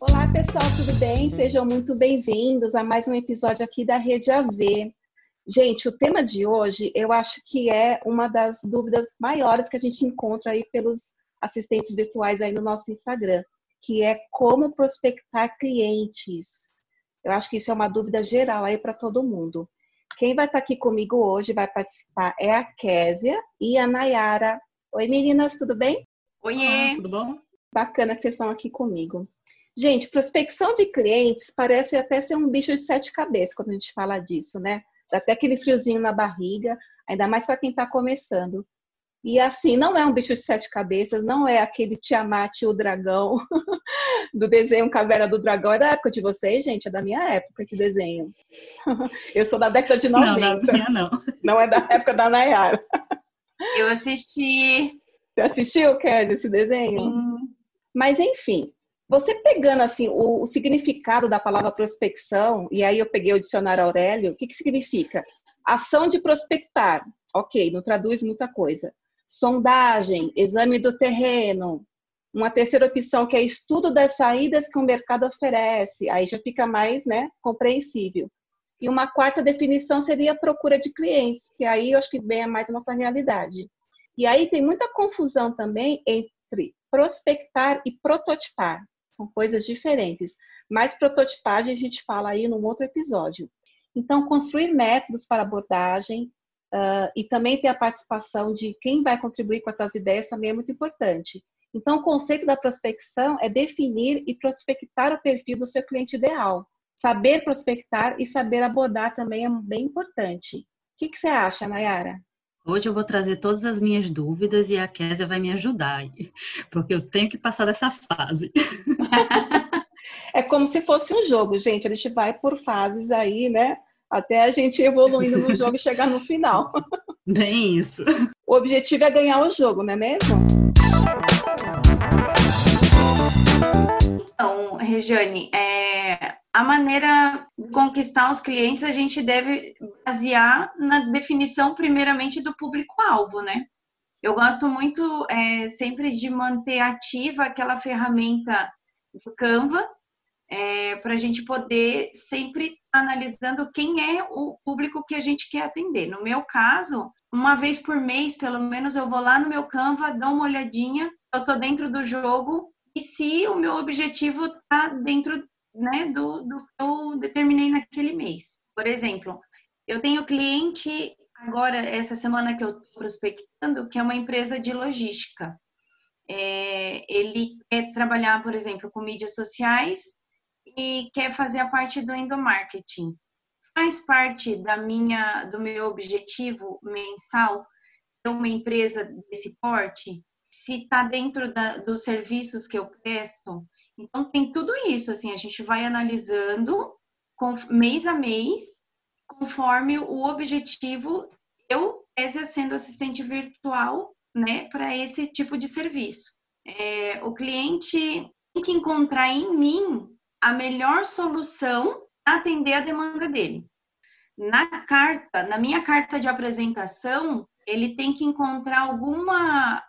Olá, pessoal, tudo bem? Sejam muito bem-vindos a mais um episódio aqui da Rede AV. Gente, o tema de hoje eu acho que é uma das dúvidas maiores que a gente encontra aí pelos assistentes virtuais aí no nosso Instagram, que é como prospectar clientes. Eu acho que isso é uma dúvida geral aí para todo mundo. Quem vai estar aqui comigo hoje, vai participar, é a Késia e a Nayara. Oi, meninas, tudo bem? Oiê! tudo bom? Bacana que vocês estão aqui comigo. Gente, prospecção de clientes parece até ser um bicho de sete cabeças quando a gente fala disso, né? Dá até aquele friozinho na barriga, ainda mais para quem está começando. E assim, não é um bicho de sete cabeças, não é aquele Tiamat, o dragão, do desenho Caverna do Dragão. É da época de vocês, gente? É da minha época esse desenho. Eu sou da década de 90. Não, da minha não. Não é da época da Nayara. Eu assisti. Você assistiu, Kézia, esse desenho? Sim. Mas, enfim, você pegando assim o, o, significado da palavra prospecção, e aí eu peguei o dicionário Aurélio, o que, que significa? Ação de prospectar. Ok, não traduz muita coisa sondagem, exame do terreno. Uma terceira opção que é estudo das saídas que o mercado oferece, aí já fica mais né, compreensível. E uma quarta definição seria a procura de clientes, que aí eu acho que vem mais a nossa realidade. E aí tem muita confusão também entre prospectar e prototipar. São coisas diferentes. Mas prototipagem a gente fala aí num outro episódio. Então, construir métodos para abordagem, Uh, e também ter a participação de quem vai contribuir com essas ideias também é muito importante. Então, o conceito da prospecção é definir e prospectar o perfil do seu cliente ideal. Saber prospectar e saber abordar também é bem importante. O que, que você acha, Nayara? Hoje eu vou trazer todas as minhas dúvidas e a Késia vai me ajudar, porque eu tenho que passar dessa fase. é como se fosse um jogo, gente. A gente vai por fases aí, né? Até a gente evoluindo no jogo e chegar no final. Bem isso. O objetivo é ganhar o jogo, não é mesmo? Então, Regiane, é, a maneira de conquistar os clientes a gente deve basear na definição, primeiramente, do público-alvo, né? Eu gosto muito é, sempre de manter ativa aquela ferramenta do Canva, é, para a gente poder sempre analisando quem é o público que a gente quer atender. No meu caso, uma vez por mês, pelo menos, eu vou lá no meu Canva, dou uma olhadinha, eu estou dentro do jogo e se o meu objetivo está dentro né, do, do que eu determinei naquele mês. Por exemplo, eu tenho cliente agora, essa semana que eu estou prospectando, que é uma empresa de logística. É, ele quer trabalhar, por exemplo, com mídias sociais e quer fazer a parte do endomarketing. Faz parte da minha, do meu objetivo mensal ter uma empresa desse porte? Se está dentro da, dos serviços que eu presto? Então, tem tudo isso, assim, a gente vai analisando com, mês a mês, conforme o objetivo, eu, sendo assistente virtual, né, para esse tipo de serviço. É, o cliente tem que encontrar em mim a melhor solução atender a demanda dele. Na carta, na minha carta de apresentação, ele tem que encontrar alguma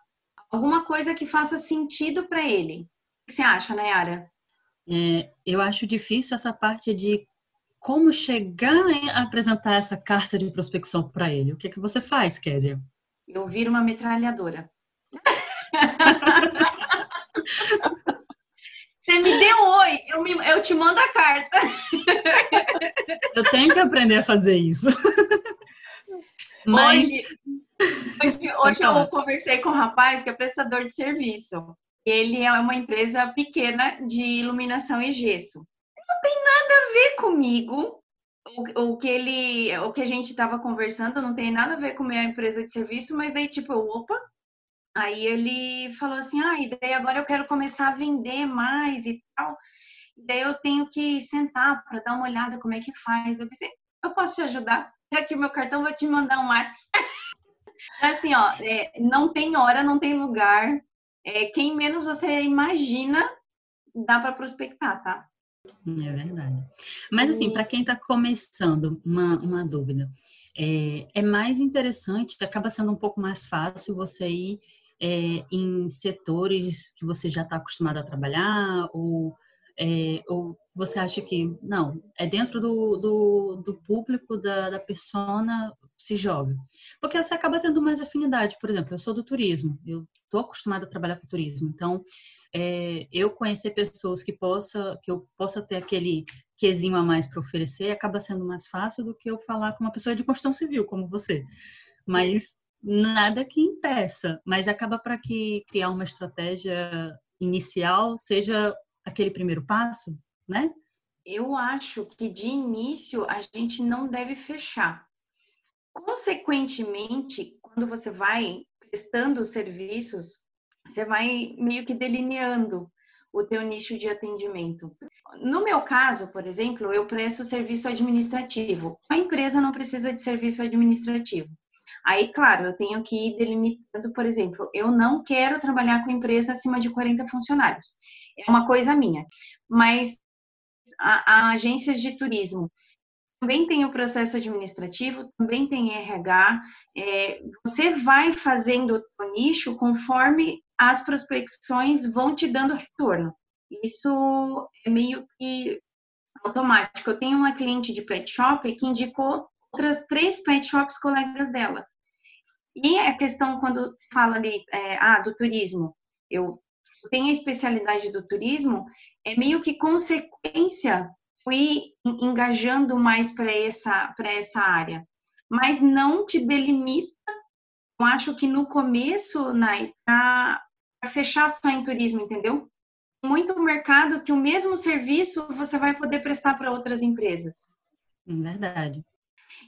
alguma coisa que faça sentido para ele. O que você acha, Nayara? É, eu acho difícil essa parte de como chegar a apresentar essa carta de prospecção para ele. O que, que você faz, Késia? Eu viro uma metralhadora. Você me deu oi, eu, me, eu te mando a carta. Eu tenho que aprender a fazer isso. Mas... Hoje, hoje, hoje eu conversei com um rapaz que é prestador de serviço. Ele é uma empresa pequena de iluminação e gesso. Não tem nada a ver comigo. O, o que ele, o que a gente estava conversando não tem nada a ver com a minha empresa de serviço, mas daí tipo, opa, Aí ele falou assim: ah, e daí agora eu quero começar a vender mais e tal. E daí eu tenho que sentar para dar uma olhada como é que faz. Eu pensei: eu posso te ajudar? Aqui o meu cartão, vou te mandar um WhatsApp. assim, ó, é, não tem hora, não tem lugar. É, quem menos você imagina, dá para prospectar, tá? É verdade. Mas assim, para quem está começando, uma, uma dúvida. é, é mais interessante, acaba sendo um pouco mais fácil você ir é, em setores que você já está acostumado a trabalhar ou é, ou você acha que, não, é dentro do, do, do público, da, da persona, se joga? Porque você acaba tendo mais afinidade. Por exemplo, eu sou do turismo, eu estou acostumada a trabalhar com turismo. Então, é, eu conhecer pessoas que possa que eu possa ter aquele quesinho a mais para oferecer acaba sendo mais fácil do que eu falar com uma pessoa de construção civil como você. Mas nada que impeça, mas acaba para que criar uma estratégia inicial seja aquele primeiro passo, né? Eu acho que de início a gente não deve fechar. Consequentemente, quando você vai prestando serviços, você vai meio que delineando o teu nicho de atendimento. No meu caso, por exemplo, eu presto serviço administrativo. A empresa não precisa de serviço administrativo. Aí, claro, eu tenho que ir delimitando, por exemplo, eu não quero trabalhar com empresa acima de 40 funcionários. É uma coisa minha. Mas a, a agências de turismo também tem o processo administrativo, também tem RH. É, você vai fazendo o nicho conforme as prospecções vão te dando retorno. Isso é meio que automático. Eu tenho uma cliente de pet shop que indicou outras três pet shops colegas dela. E a questão quando fala ali, é, ah, do turismo, eu tenho a especialidade do turismo, é meio que consequência fui engajando mais para essa, essa área. Mas não te delimita, eu acho que no começo, Nai, para fechar só em turismo, entendeu? Muito mercado que o mesmo serviço você vai poder prestar para outras empresas. Verdade.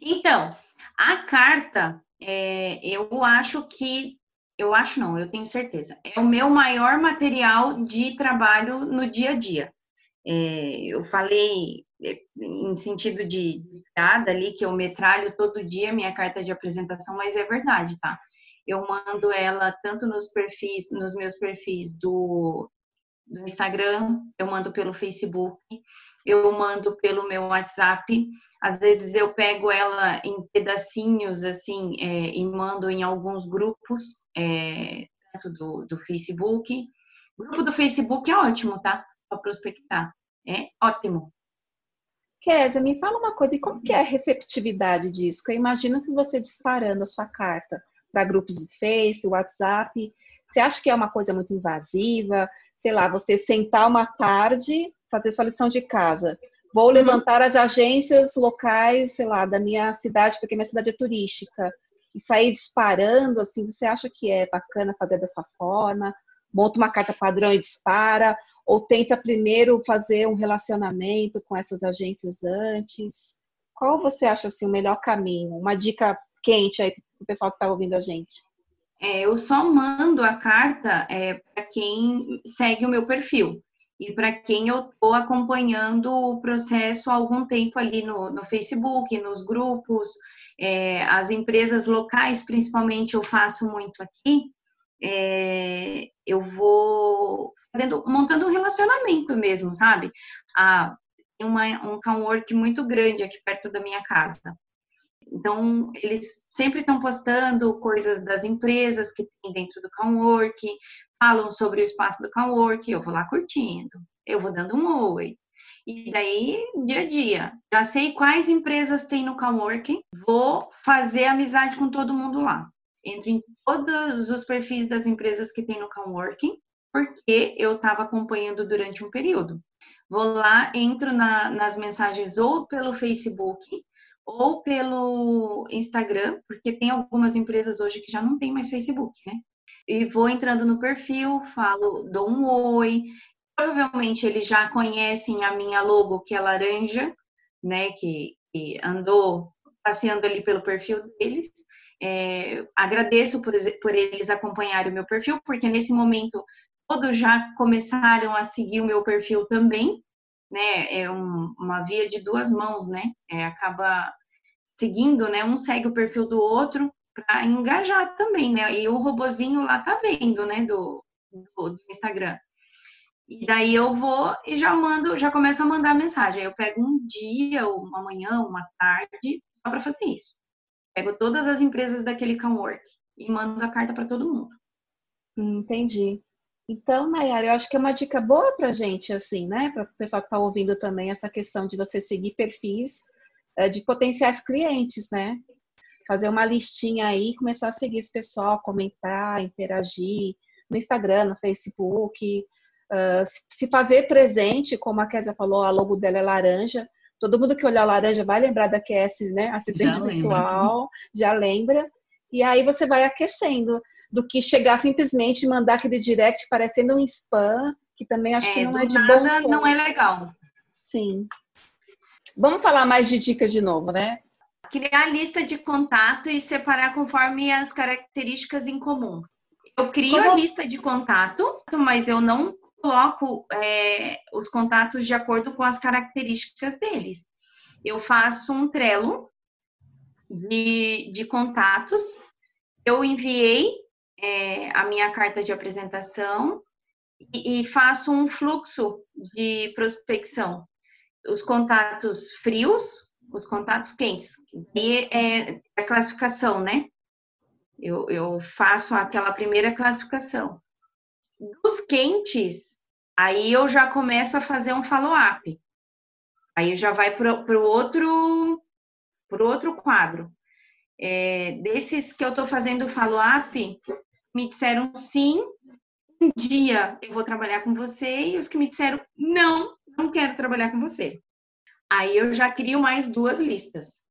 Então, a carta, é, eu acho que, eu acho não, eu tenho certeza, é o meu maior material de trabalho no dia a dia. É, eu falei é, em sentido de piada ali, que eu metralho todo dia minha carta de apresentação, mas é verdade, tá? Eu mando ela tanto nos perfis, nos meus perfis do, do Instagram, eu mando pelo Facebook, eu mando pelo meu WhatsApp. Às vezes eu pego ela em pedacinhos assim é, e mando em alguns grupos, é, tanto do, do Facebook. O grupo do Facebook é ótimo, tá? Para prospectar. É ótimo. Kézia, me fala uma coisa, e como que é a receptividade disso? Eu imagino que você disparando a sua carta para grupos do Face, WhatsApp, você acha que é uma coisa muito invasiva? Sei lá, você sentar uma tarde fazer sua lição de casa. Vou levantar as agências locais, sei lá, da minha cidade, porque minha cidade é turística, e sair disparando, assim, você acha que é bacana fazer dessa forma? Monta uma carta padrão e dispara? Ou tenta primeiro fazer um relacionamento com essas agências antes? Qual você acha, assim, o melhor caminho? Uma dica quente aí para o pessoal que está ouvindo a gente. É, eu só mando a carta é, para quem segue o meu perfil e para quem eu estou acompanhando o processo há algum tempo ali no, no Facebook, nos grupos, é, as empresas locais, principalmente, eu faço muito aqui. É, eu vou fazendo, montando um relacionamento mesmo, sabe? Ah, tem um cowork muito grande aqui perto da minha casa. Então, eles sempre estão postando coisas das empresas que tem dentro do cowork, falam sobre o espaço do cowork, eu vou lá curtindo, eu vou dando um oi. E daí, dia a dia, já sei quais empresas tem no coworking, vou fazer amizade com todo mundo lá. Entro em todos os perfis das empresas que tem no coworking, porque eu estava acompanhando durante um período. Vou lá, entro na, nas mensagens ou pelo Facebook ou pelo Instagram, porque tem algumas empresas hoje que já não tem mais Facebook, né? E vou entrando no perfil, falo, dou um oi. Provavelmente eles já conhecem a minha logo, que é laranja, né? Que, que andou passeando ali pelo perfil deles. É, agradeço por, por eles acompanharem o meu perfil, porque nesse momento todos já começaram a seguir o meu perfil também, né? É um, uma via de duas mãos, né? É, acaba seguindo, né? Um segue o perfil do outro para engajar também, né? E o robozinho lá tá vendo, né? Do, do, do, Instagram. E daí eu vou e já mando, já começo a mandar mensagem. Aí eu pego um dia, uma manhã, uma tarde, só para fazer isso. Pego todas as empresas daquele cowork e mando a carta para todo mundo. Entendi. Então, Nayara, eu acho que é uma dica boa para gente, assim, né? Para o pessoal que está ouvindo também, essa questão de você seguir perfis eh, de potenciais clientes, né? Fazer uma listinha aí, começar a seguir esse pessoal, comentar, interagir no Instagram, no Facebook, uh, se fazer presente, como a Kézia falou, a logo dela é laranja. Todo mundo que olhar laranja vai lembrar da QS, né? Assistente já virtual, lembra. já lembra. E aí você vai aquecendo do que chegar simplesmente e mandar aquele direct parecendo um spam, que também acho é, que não é de nada, bom. Não é legal. Sim. Vamos falar mais de dicas de novo, né? Criar lista de contato e separar conforme as características em comum. Eu crio Como... a lista de contato, mas eu não coloco é, os contatos de acordo com as características deles. Eu faço um Trello de, de contatos. Eu enviei é, a minha carta de apresentação e, e faço um fluxo de prospecção. Os contatos frios, os contatos quentes. E é a classificação, né? Eu, eu faço aquela primeira classificação. Dos quentes, aí eu já começo a fazer um follow-up. Aí já vai para o outro, pro outro quadro. É, desses que eu estou fazendo follow-up, me disseram sim, um dia eu vou trabalhar com você, e os que me disseram não, não quero trabalhar com você. Aí eu já crio mais duas listas.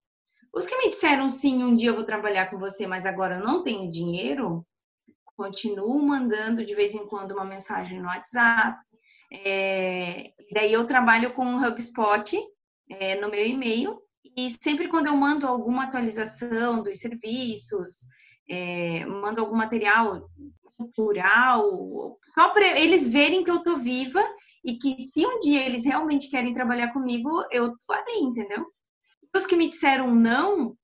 Os que me disseram sim, um dia eu vou trabalhar com você, mas agora eu não tenho dinheiro, continuo mandando de vez em quando uma mensagem no WhatsApp. É, daí eu trabalho com o HubSpot é, no meu e-mail e sempre quando eu mando alguma atualização dos serviços, é, mando algum material cultural, só para eles verem que eu tô viva e que se um dia eles realmente querem trabalhar comigo, eu tô ali, entendeu? Os que me disseram não,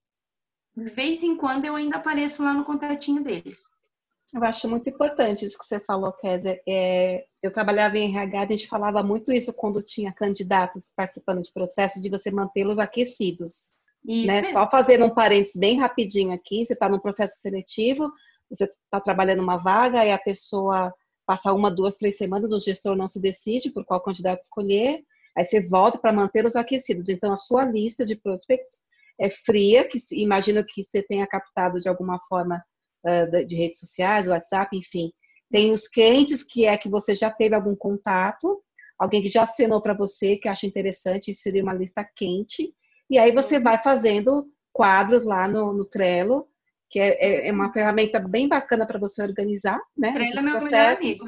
de vez em quando eu ainda apareço lá no contatinho deles. Eu acho muito importante isso que você falou, Kézia. É, eu trabalhava em RH, a gente falava muito isso quando tinha candidatos participando de processo, de você mantê-los aquecidos. Isso né? Só fazendo um parênteses bem rapidinho aqui, você está num processo seletivo, você está trabalhando uma vaga e a pessoa passa uma, duas, três semanas, o gestor não se decide por qual candidato escolher, aí você volta para manter os aquecidos. Então, a sua lista de prospects é fria, que imagino que você tenha captado de alguma forma de redes sociais, WhatsApp, enfim. Tem os quentes, que é que você já teve algum contato, alguém que já assinou para você, que acha interessante, seria uma lista quente. E aí você vai fazendo quadros lá no, no Trello, que é, é, é uma ferramenta bem bacana para você organizar, né? Trello é meu melhor amigo.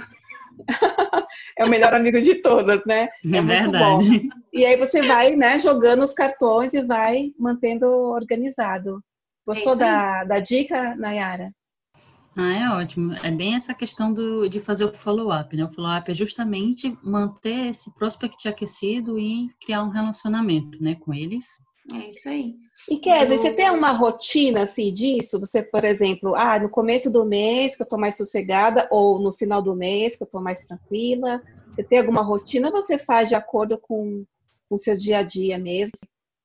é o melhor amigo de todas, né? É, é verdade. E aí você vai, né, jogando os cartões e vai mantendo organizado. Gostou é da, da dica, Nayara? Ah, é ótimo. É bem essa questão do, de fazer o follow-up, né? O follow-up é justamente manter esse prospect aquecido e criar um relacionamento, né, com eles. É isso aí. E Kézia, Eu... você tem uma rotina assim disso? Você, por exemplo, ah, no começo do mês que eu tô mais sossegada ou no final do mês que eu tô mais tranquila? Você tem alguma rotina ou você faz de acordo com o seu dia a dia mesmo?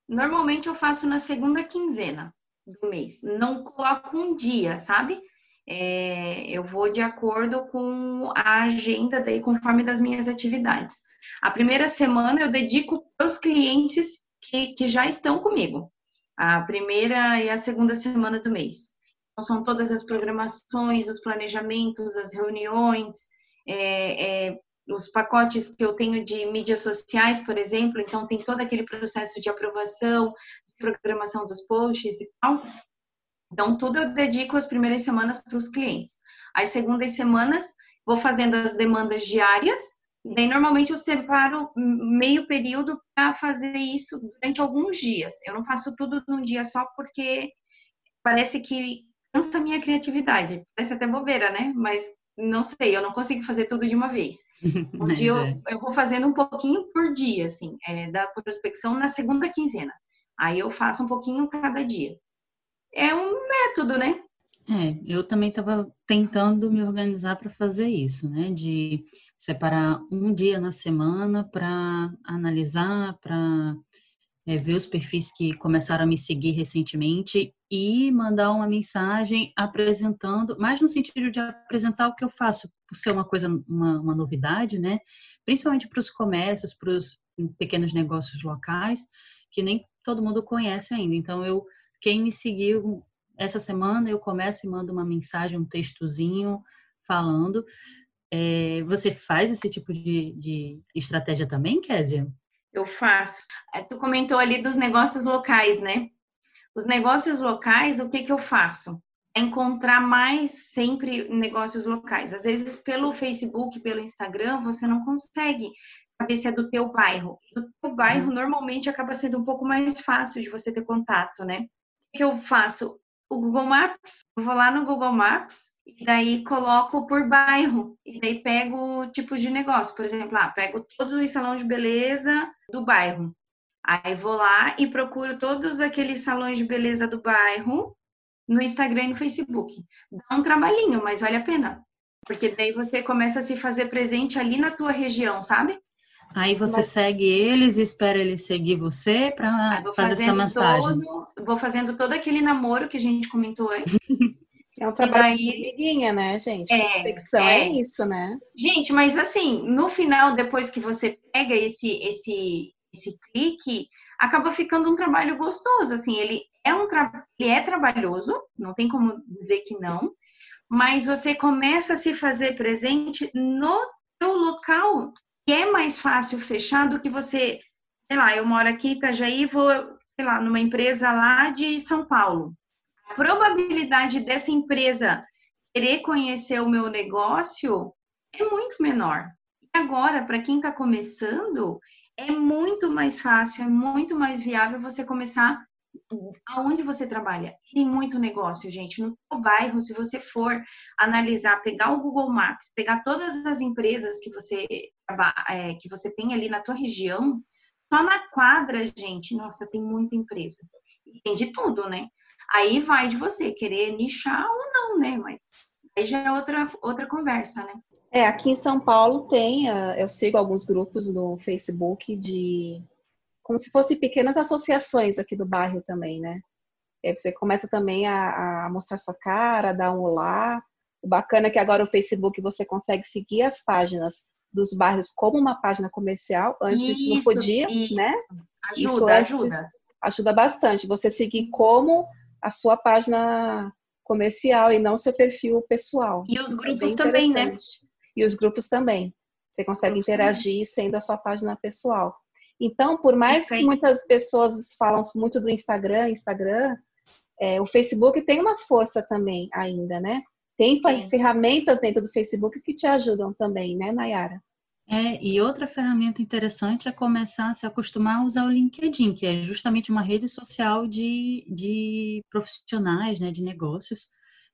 Normalmente eu faço na segunda quinzena do mês. Não coloco um dia, sabe? É, eu vou de acordo com a agenda daí, conforme das minhas atividades. A primeira semana eu dedico para os clientes que, já estão comigo. A primeira e a segunda semana do mês. Então, são todas as programações, os planejamentos, as reuniões, é, é, os pacotes que eu tenho de mídias sociais, por exemplo. Então, tem todo aquele processo de aprovação, programação dos posts e tal. Então, tudo eu dedico as primeiras semanas para os clientes. As segundas semanas, vou fazendo as demandas diárias, daí normalmente eu separo meio período para fazer isso durante alguns dias. Eu não faço tudo num dia só porque parece que cansa a minha criatividade. Parece até bobeira, né? Mas não sei, eu não consigo fazer tudo de uma vez. Um dia eu, é. eu, vou fazendo um pouquinho por dia, assim, é, da prospecção na segunda quinzena. Aí eu faço um pouquinho cada dia é um método, né? É, eu também estava tentando me organizar para fazer isso, né? De separar um dia na semana para analisar, para é, ver os perfis que começaram a me seguir recentemente e mandar uma mensagem apresentando, mais no sentido de apresentar o que eu faço, por ser uma coisa, uma, uma novidade, né? Principalmente para os comércios, para os pequenos negócios locais, que nem todo mundo conhece ainda. Então, eu, quem me seguiu essa semana, eu começo e mando uma mensagem, um textozinho falando. É, você faz esse tipo de, de estratégia também, Késia? Eu faço. É, tu comentou ali dos negócios locais, né? Os negócios locais, o que que eu faço? É encontrar mais sempre negócios locais. Às vezes, pelo Facebook, pelo Instagram, você não consegue saber se é do teu bairro. Do teu bairro, uhum. normalmente, acaba sendo um pouco mais fácil de você ter contato, né? O que eu faço? O Google Maps, eu vou lá no Google Maps e daí coloco por bairro, e daí pego tipos de negócio. Por exemplo, ah, pego todos os salões de beleza do bairro. Aí vou lá e procuro todos aqueles salões de beleza do bairro no Instagram e no Facebook. Dá um trabalhinho, mas vale a pena. Porque daí você começa a se fazer presente ali na tua região, sabe? Aí você mas... segue eles e espera eles seguir você para fazer essa mensagem. Todo, vou fazendo todo aquele namoro que a gente comentou antes. É um trabalho daí, de né, gente? É, é, é isso, né? Gente, mas assim, no final, depois que você pega esse, esse, esse clique, acaba ficando um trabalho gostoso. Assim, ele é um ele é trabalhoso, não tem como dizer que não, mas você começa a se fazer presente no teu local, é mais fácil fechar do que você, sei lá, eu moro aqui em Itajaí, vou, sei lá, numa empresa lá de São Paulo probabilidade dessa empresa querer conhecer o meu negócio é muito menor. E agora, para quem está começando, é muito mais fácil, é muito mais viável você começar aonde você trabalha. Tem muito negócio, gente. No seu bairro, se você for analisar, pegar o Google Maps, pegar todas as empresas que você é, que você tem ali na tua região, só na quadra, gente, nossa, tem muita empresa. tem de tudo, né? Aí vai de você querer nichar ou não, né? Mas aí já é outra, outra conversa, né? É, aqui em São Paulo tem, ah, eu sigo alguns grupos no Facebook de como se fossem pequenas associações aqui do bairro também, né? E aí você começa também a, a mostrar sua cara, dar um olá. O bacana é que agora o Facebook você consegue seguir as páginas dos bairros como uma página comercial. Antes isso, não podia, isso. né? Ajuda, isso ajuda. Ajuda bastante. Você seguir como a sua página comercial e não seu perfil pessoal. E os é grupos é também, né? E os grupos também. Você consegue interagir também. sendo a sua página pessoal. Então, por mais que muitas pessoas falam muito do Instagram, Instagram, é, o Facebook tem uma força também ainda, né? Tem Sim. ferramentas dentro do Facebook que te ajudam também, né, Nayara? É, e outra ferramenta interessante é começar a se acostumar a usar o LinkedIn, que é justamente uma rede social de, de profissionais, né, de negócios.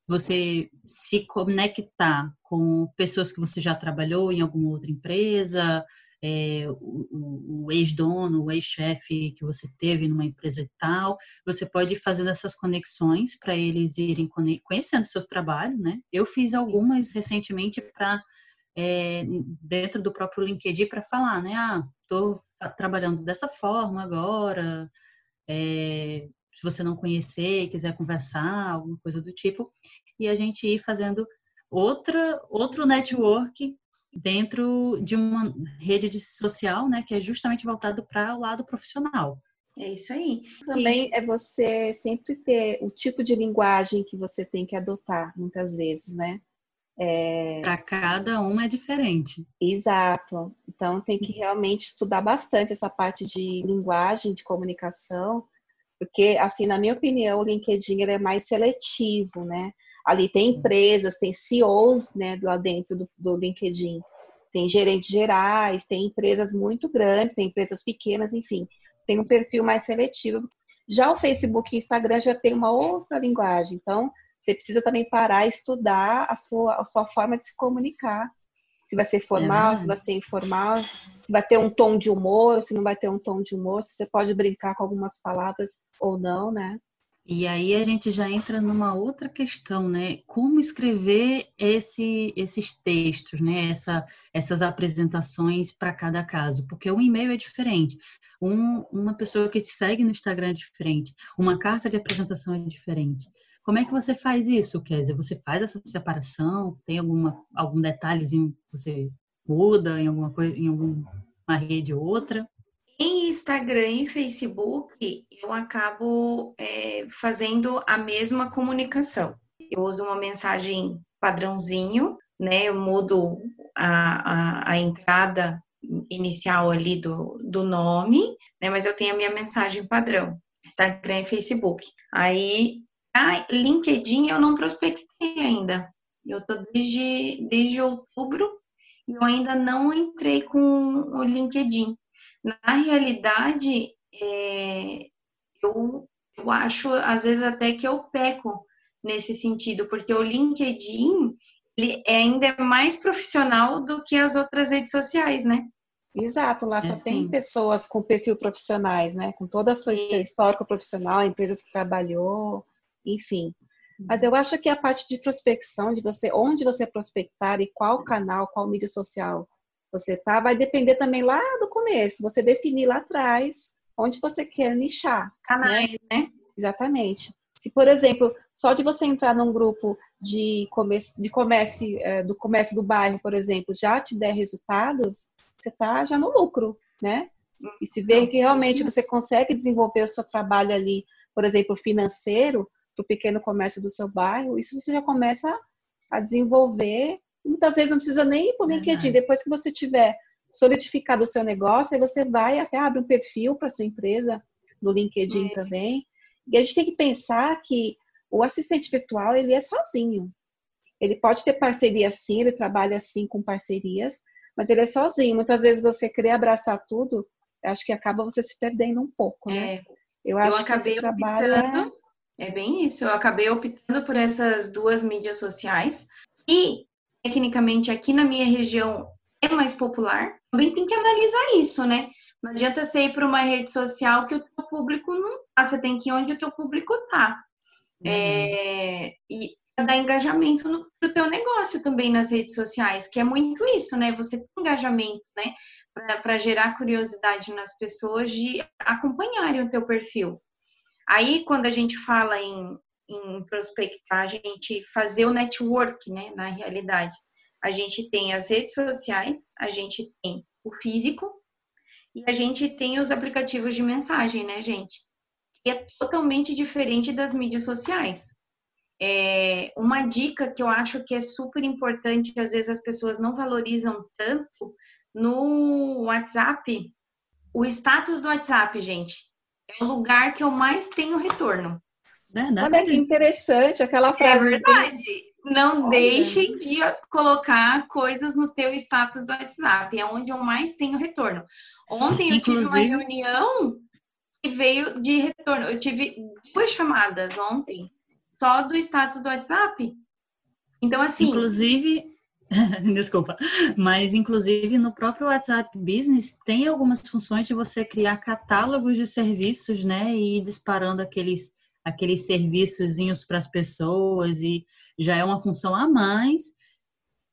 Você se conectar com pessoas que você já trabalhou em alguma outra empresa, é, o, o ex-dono, o ex-chefe que você teve numa empresa e tal, você pode ir fazendo essas conexões para eles irem conhecendo o seu trabalho, né? Eu fiz algumas recentemente para é, dentro do próprio LinkedIn para falar, né? Ah, estou trabalhando dessa forma agora. É, se você não conhecer e quiser conversar, alguma coisa do tipo, e a gente ir fazendo outra, outro network dentro de uma rede de social, né, que é justamente voltado para o lado profissional. É isso aí. Também é você sempre ter o tipo de linguagem que você tem que adotar, muitas vezes, né? É... Para cada um é diferente. Exato. Então tem que realmente estudar bastante essa parte de linguagem, de comunicação, porque, assim, na minha opinião, o LinkedIn é mais seletivo, né? Ali tem empresas, tem CEOs, né, lá dentro do, do LinkedIn. Tem gerentes gerais, tem empresas muito grandes, tem empresas pequenas, enfim. Tem um perfil mais seletivo. Já o Facebook e o Instagram já tem uma outra linguagem. Então, você precisa também parar e estudar a sua, a sua forma de se comunicar. Se vai ser formal, é se vai ser informal, se vai ter um tom de humor, se não vai ter um tom de humor, se você pode brincar com algumas palavras ou não, né? E aí a gente já entra numa outra questão, né? Como escrever esse, esses textos, né? Essa, essas apresentações para cada caso, porque um e-mail é diferente, um, uma pessoa que te segue no Instagram é diferente, uma carta de apresentação é diferente. Como é que você faz isso, Kézia? Você faz essa separação? Tem alguma, algum detalhezinho que você muda em alguma coisa, em alguma rede ou outra? Em Instagram e Facebook, eu acabo é, fazendo a mesma comunicação. Eu uso uma mensagem padrãozinho, né? Eu mudo a, a, a entrada inicial ali do, do nome, né? Mas eu tenho a minha mensagem padrão, Instagram e Facebook. Aí, a LinkedIn eu não prospectei ainda. Eu tô desde, desde outubro e eu ainda não entrei com o LinkedIn. Na realidade, é, eu, eu acho, às vezes, até que eu peco nesse sentido, porque o LinkedIn ele é ainda mais profissional do que as outras redes sociais, né? Exato, lá só é, tem pessoas com perfil profissionais, né? Com toda a sua história profissional, empresas que trabalhou, enfim. Mas eu acho que a parte de prospecção, de você, onde você prospectar e qual canal, qual mídia social você tá, vai depender também lá do começo, você definir lá atrás onde você quer nichar. Canais, né? né? Exatamente. Se, por exemplo, só de você entrar num grupo de comércio, de comércio é, do comércio do bairro, por exemplo, já te der resultados, você está já no lucro, né? E se vê que realmente você consegue desenvolver o seu trabalho ali, por exemplo, financeiro, para o pequeno comércio do seu bairro, isso você já começa a desenvolver Muitas vezes não precisa nem ir para o LinkedIn. Depois que você tiver solidificado o seu negócio, aí você vai até abre um perfil para sua empresa no LinkedIn é. também. E a gente tem que pensar que o assistente virtual ele é sozinho. Ele pode ter parceria sim, ele trabalha assim com parcerias, mas ele é sozinho. Muitas vezes você querer abraçar tudo, acho que acaba você se perdendo um pouco, né? É. Eu acho eu que esse trabalho optando, é... é bem isso. Eu acabei optando por essas duas mídias sociais e tecnicamente aqui na minha região é mais popular, também tem que analisar isso, né? Não adianta você ir para uma rede social que o teu público não tá, você tem que ir onde o teu público tá. Uhum. É, e dar engajamento no pro teu negócio também nas redes sociais, que é muito isso, né? Você tem engajamento, né? Para gerar curiosidade nas pessoas de acompanharem o teu perfil. Aí, quando a gente fala em em prospectar, a gente fazer o network, né, na realidade. A gente tem as redes sociais, a gente tem o físico e a gente tem os aplicativos de mensagem, né, gente? Que é totalmente diferente das mídias sociais. É uma dica que eu acho que é super importante, às vezes as pessoas não valorizam tanto, no WhatsApp, o status do WhatsApp, gente, é o lugar que eu mais tenho retorno. Verdade. Olha que interessante aquela é frase. É verdade. Não Olha. deixem de colocar coisas no teu status do WhatsApp. É onde eu mais tenho retorno. Ontem eu tive uma reunião e veio de retorno. Eu tive duas chamadas ontem só do status do WhatsApp. Então, assim. Inclusive, Desculpa, mas inclusive no próprio WhatsApp Business tem algumas funções de você criar catálogos de serviços, né, e ir disparando aqueles aqueles serviçozinhos para as pessoas e já é uma função a mais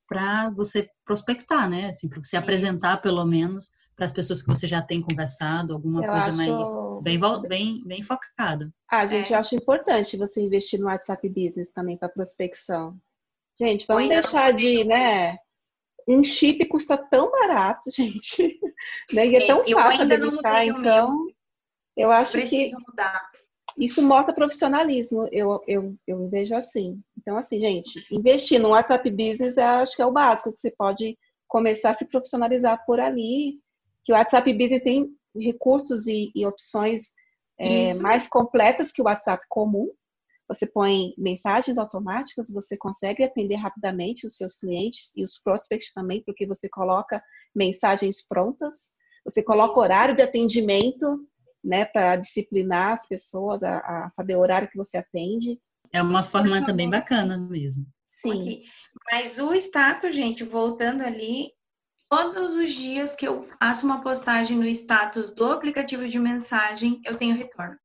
para você prospectar, né? Assim, para você apresentar pelo menos para as pessoas que você já tem conversado, alguma eu coisa acho... mais bem, bem, bem focada. Ah, gente, é. eu acho importante você investir no WhatsApp Business também para prospecção. Gente, vamos deixar de, né? Um chip custa tão barato, gente, né? E é, é tão fácil de editar, então eu acho eu que mudar isso mostra profissionalismo, eu, eu, eu vejo assim. Então, assim, gente, investir no WhatsApp Business, eu acho que é o básico, que você pode começar a se profissionalizar por ali, que o WhatsApp Business tem recursos e, e opções é, mais completas que o WhatsApp comum. Você põe mensagens automáticas, você consegue atender rapidamente os seus clientes e os prospects também, porque você coloca mensagens prontas, você coloca horário de atendimento, né, para disciplinar as pessoas a, a, saber o horário que você atende. É uma forma também bacana mesmo. Sim. Okay. Mas o status, gente, voltando ali, todos os dias que eu faço uma postagem no status do aplicativo de mensagem, eu tenho retorno.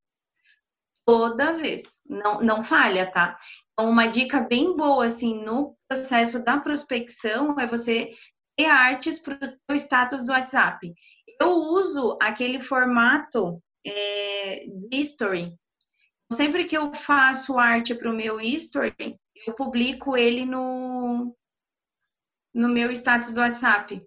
Toda vez. Não, não falha, tá? Então, uma dica bem boa, assim, no processo da prospecção é você ter artes para o status do WhatsApp. Eu uso aquele formato é, de history. Sempre que eu faço arte para o meu history, eu publico ele no, no meu status do WhatsApp.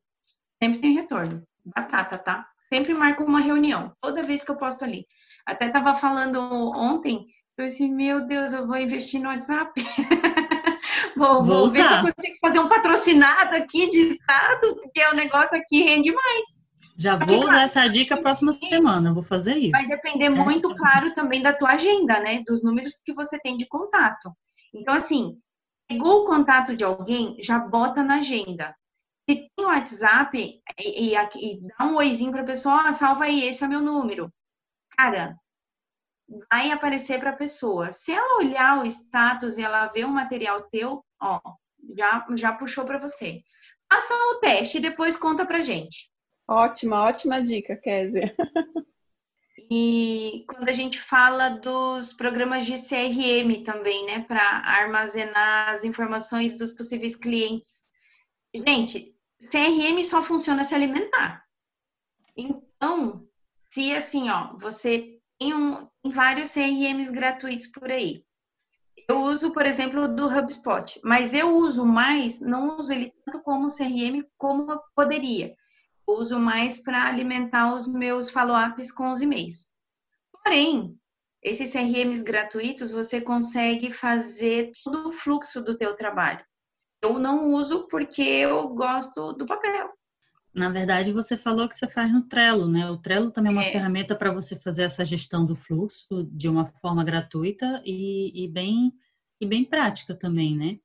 Sempre tem retorno. Batata, tá? Sempre marco uma reunião, toda vez que eu posto ali. Até tava falando ontem, eu disse, meu Deus, eu vou investir no WhatsApp. vou, vou, vou ver se eu consigo fazer um patrocinado aqui de status, porque o negócio aqui rende mais. Já vou usar essa dica próxima semana, vou fazer isso. Vai depender muito, claro, também da tua agenda, né? Dos números que você tem de contato. Então, assim, pegou o contato de alguém, já bota na agenda. Se tem o WhatsApp e, e, e dá um oizinho para a pessoa, ah, salva aí, esse é meu número. Cara, vai aparecer para a pessoa. Se ela olhar o status e ela ver o material teu, ó, já, já puxou para você. Faça o teste e depois conta pra gente. Ótima, ótima dica, Kézia. E quando a gente fala dos programas de CRM também, né, para armazenar as informações dos possíveis clientes. Gente, CRM só funciona se alimentar. Então, se assim, ó, você tem, um, tem vários CRMs gratuitos por aí. Eu uso, por exemplo, do HubSpot, mas eu uso mais, não uso ele tanto como CRM como eu poderia uso mais para alimentar os meus follow-ups com os e-mails. Porém, esses CRMs gratuitos você consegue fazer todo o fluxo do teu trabalho. Eu não uso porque eu gosto do papel. Na verdade, você falou que você faz no Trello, né? O Trello também é uma é. ferramenta para você fazer essa gestão do fluxo de uma forma gratuita e, e, bem e bem prática também, né?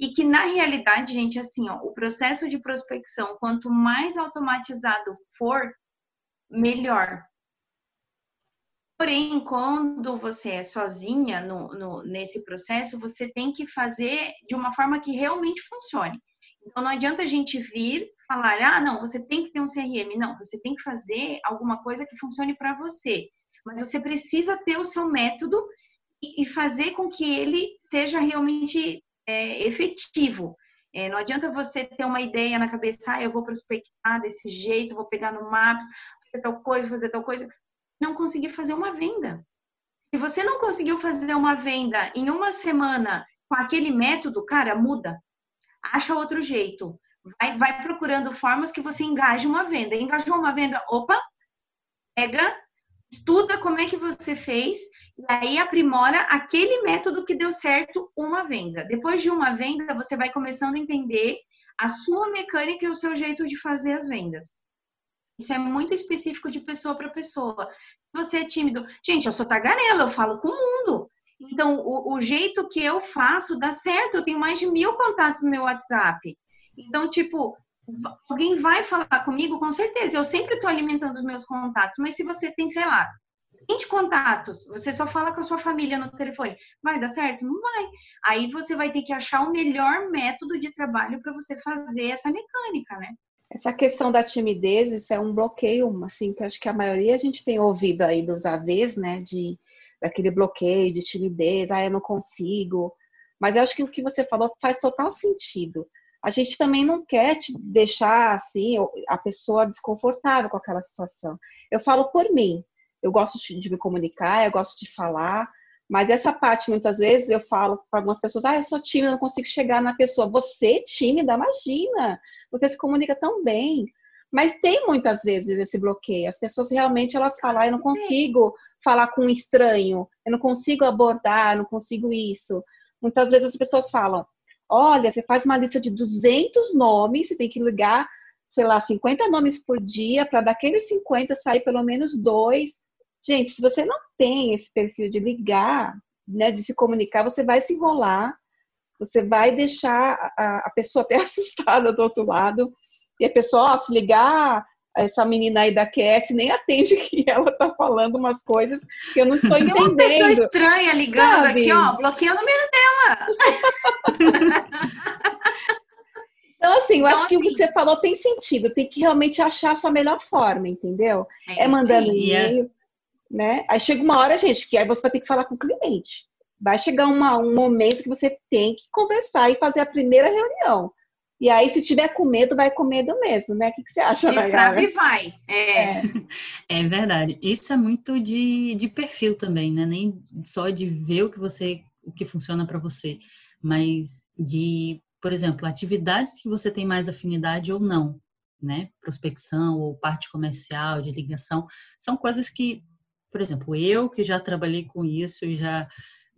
E que na realidade, gente, assim, ó, o processo de prospecção, quanto mais automatizado for, melhor. Porém, quando você é sozinha no, no, nesse processo, você tem que fazer de uma forma que realmente funcione. Então, não adianta a gente vir falar, ah, não, você tem que ter um CRM. Não, você tem que fazer alguma coisa que funcione para você. Mas você precisa ter o seu método e fazer com que ele seja realmente é, efetivo. É, não adianta você ter uma ideia na cabeça, ah, eu vou prospectar desse jeito, vou pegar no Maps, fazer tal coisa, fazer tal coisa. Não conseguir fazer uma venda. Se você não conseguiu fazer uma venda em uma semana com aquele método, cara, muda. Acha outro jeito. Vai, vai procurando formas que você engaje uma venda. Engajou uma venda, opa, pega, estuda como é que você fez e aí aprimora aquele método que deu certo uma venda. Depois de uma venda, você vai começando a entender a sua mecânica e o seu jeito de fazer as vendas. Isso é muito específico de pessoa para pessoa. Se você é tímido, gente, eu sou tagarela, eu falo com o mundo. Então, o, o, jeito que eu faço dá certo. Eu tenho mais de mil contatos no meu WhatsApp. Então, tipo, alguém vai falar comigo, com certeza. Eu sempre estou alimentando os meus contatos. Mas se você tem, sei lá, 20 contatos, você só fala com a sua família no telefone, vai dar certo? Não vai. Aí você vai ter que achar o melhor método de trabalho para você fazer essa mecânica, né? Essa questão da timidez, isso é um bloqueio, assim, que acho que a maioria a gente tem ouvido aí dos AVs, né, de daquele bloqueio de timidez, ah, eu não consigo. Mas eu acho que o que você falou faz total sentido. A gente também não quer te deixar assim a pessoa desconfortável com aquela situação. Eu falo por mim eu gosto de me comunicar, eu gosto de falar, mas essa parte, muitas vezes, eu falo para algumas pessoas, ah, eu sou tímida, não consigo chegar na pessoa. Você, tímida, imagina! Você se comunica tão bem. Mas tem muitas vezes esse bloqueio. As pessoas realmente, elas falam, ah, eu não consigo falar com um estranho, eu não consigo abordar, eu não consigo isso. Muitas vezes as pessoas falam, olha, você faz uma lista de 200 nomes, você tem que ligar, sei lá, 50 nomes por dia, para daqueles 50 sair pelo menos dois Gente, se você não tem esse perfil de ligar, né, de se comunicar, você vai se enrolar, você vai deixar a, a pessoa até assustada do outro lado, e a pessoa, ó, se ligar, essa menina aí da QS nem atende que ela tá falando umas coisas que eu não estou entendendo. Tem uma pessoa estranha ligando Sabe? aqui, ó, bloqueia o número dela. Então, assim, eu então, acho que o que assim você falou tem sentido, tem que realmente achar a sua melhor forma, entendeu? É, é mandando é e-mail, né? Aí chega uma hora, gente, que aí você vai ter que falar com o cliente. Vai chegar uma, um momento que você tem que conversar e fazer a primeira reunião. E aí, se tiver com medo, vai com medo mesmo, né? O que, que você acha, Destrava e vai. É. é. é. verdade. Isso é muito de, de perfil também, né? Nem só de ver o que você, o que funciona para você, mas de, por exemplo, atividades que você tem mais afinidade ou não, né? Prospecção ou parte comercial, de ligação, são coisas que, por exemplo, eu que já trabalhei com isso e já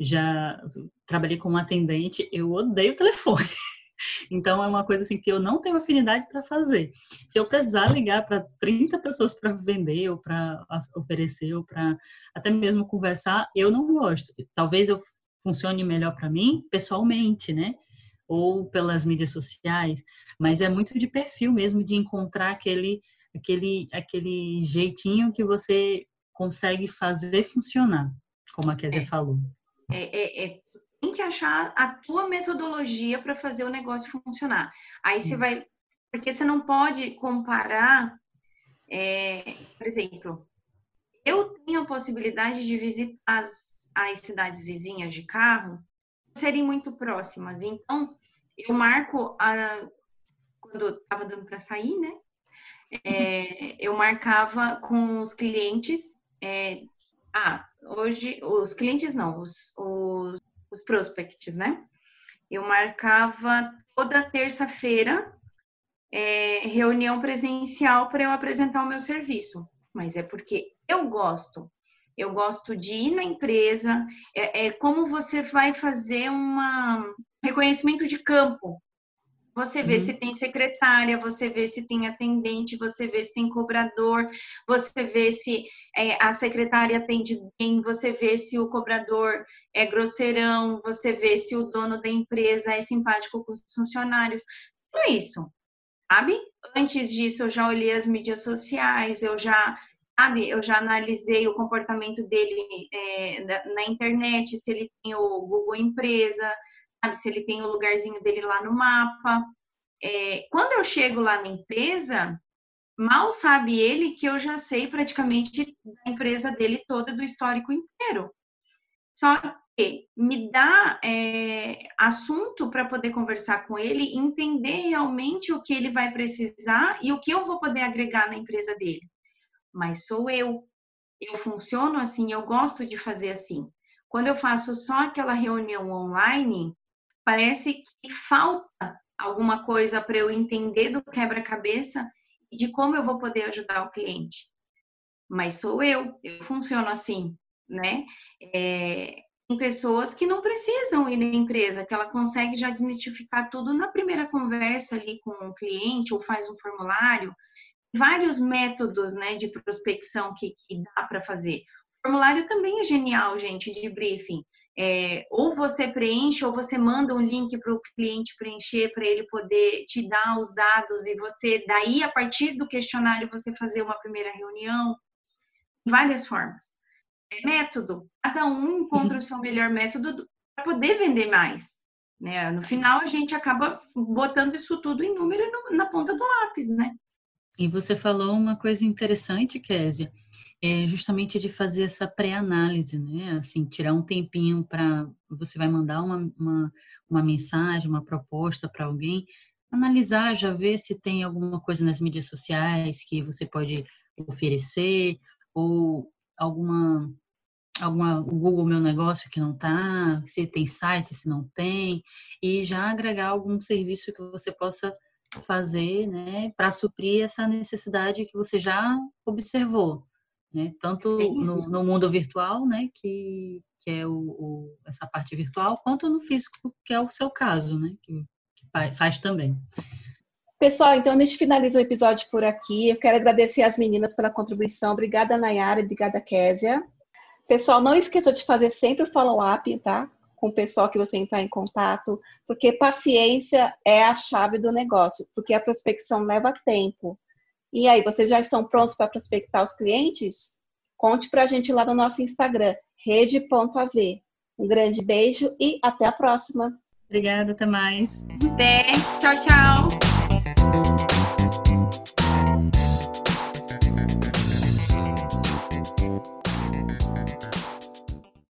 já trabalhei como atendente, eu odeio telefone. Então é uma coisa assim que eu não tenho afinidade para fazer. Se eu precisar ligar para 30 pessoas para vender ou para oferecer ou para até mesmo conversar, eu não gosto. Talvez eu funcione melhor para mim pessoalmente, né? Ou pelas mídias sociais, mas é muito de perfil mesmo de encontrar aquele aquele aquele jeitinho que você consegue fazer funcionar, como a Kézia é. falou. É, é, é, tem que achar a tua metodologia para fazer o negócio funcionar. Aí você vai, porque você não pode comparar, é, por exemplo, eu tenho a possibilidade de visitar as, as cidades vizinhas de carro, serem muito próximas. Então, eu marco a, quando estava dando para sair, né? É, eu marcava com os clientes. É, ah, hoje os clientes não, os, os os prospects, né? Eu marcava toda terça-feira é, reunião presencial para eu apresentar o meu serviço, mas é porque eu gosto. Eu gosto de ir na empresa, é, é como você vai fazer um reconhecimento de campo. Você vê uhum. se tem secretária, você vê se tem atendente, você vê se tem cobrador, você vê se é, a secretária atende bem, você vê se o cobrador é grosseirão, você vê se o dono da empresa é simpático com os funcionários. Tudo isso, sabe? Antes disso, eu já olhei as mídias sociais, eu já, sabe, eu já analisei o comportamento dele é, na internet, se ele tem o Google Empresa sabe se ele tem o lugarzinho dele lá no mapa. É, quando eu chego lá na empresa, mal sabe ele que eu já sei praticamente da empresa dele toda, do histórico inteiro. Só que me dá é, assunto para poder conversar com ele, entender realmente o que ele vai precisar e o que eu vou poder agregar na empresa dele. Mas sou eu. Eu funciono assim, eu gosto de fazer assim. Quando eu faço só aquela reunião online, parece que falta alguma coisa para eu entender do quebra-cabeça e de como eu vou poder ajudar o cliente. Mas sou eu, eu funciono assim, né? É, tem pessoas que não precisam ir na empresa, que ela consegue já desmistificar tudo na primeira conversa ali com o cliente ou faz um formulário. Vários métodos, né, de prospecção que, que dá para fazer. O formulário também é genial, gente, de briefing. É, ou você preenche ou você manda um link para o cliente preencher para ele poder te dar os dados e você daí a partir do questionário você fazer uma primeira reunião. Várias formas. É método. Cada um encontra o seu melhor método para poder vender mais né? No final a gente acaba botando isso tudo em número na ponta do lápis né e você falou uma coisa interessante Késia é justamente de fazer essa pré-análise, né? Assim, tirar um tempinho para você vai mandar uma, uma, uma mensagem, uma proposta para alguém, analisar, já ver se tem alguma coisa nas mídias sociais que você pode oferecer ou alguma alguma o Google Meu Negócio que não tá, se tem site, se não tem, e já agregar algum serviço que você possa fazer, né, para suprir essa necessidade que você já observou né? Tanto é no, no, mundo virtual, né, que, que é o, o, essa parte virtual, quanto no físico, que é o seu caso, né, que, que faz também. Pessoal, então a gente finaliza o episódio por aqui. Eu quero agradecer às meninas pela contribuição. Obrigada, Nayara, obrigada, Késia. Pessoal, não esqueça de fazer sempre o follow-up, tá? Com o pessoal que você entrar em contato, porque paciência é a chave do negócio, porque a prospecção leva tempo. E aí, vocês já estão prontos para prospectar os clientes? Conte para a gente lá no nosso Instagram, rede.av. Um grande beijo e até a próxima. Obrigada, até mais. Até. Tchau, tchau.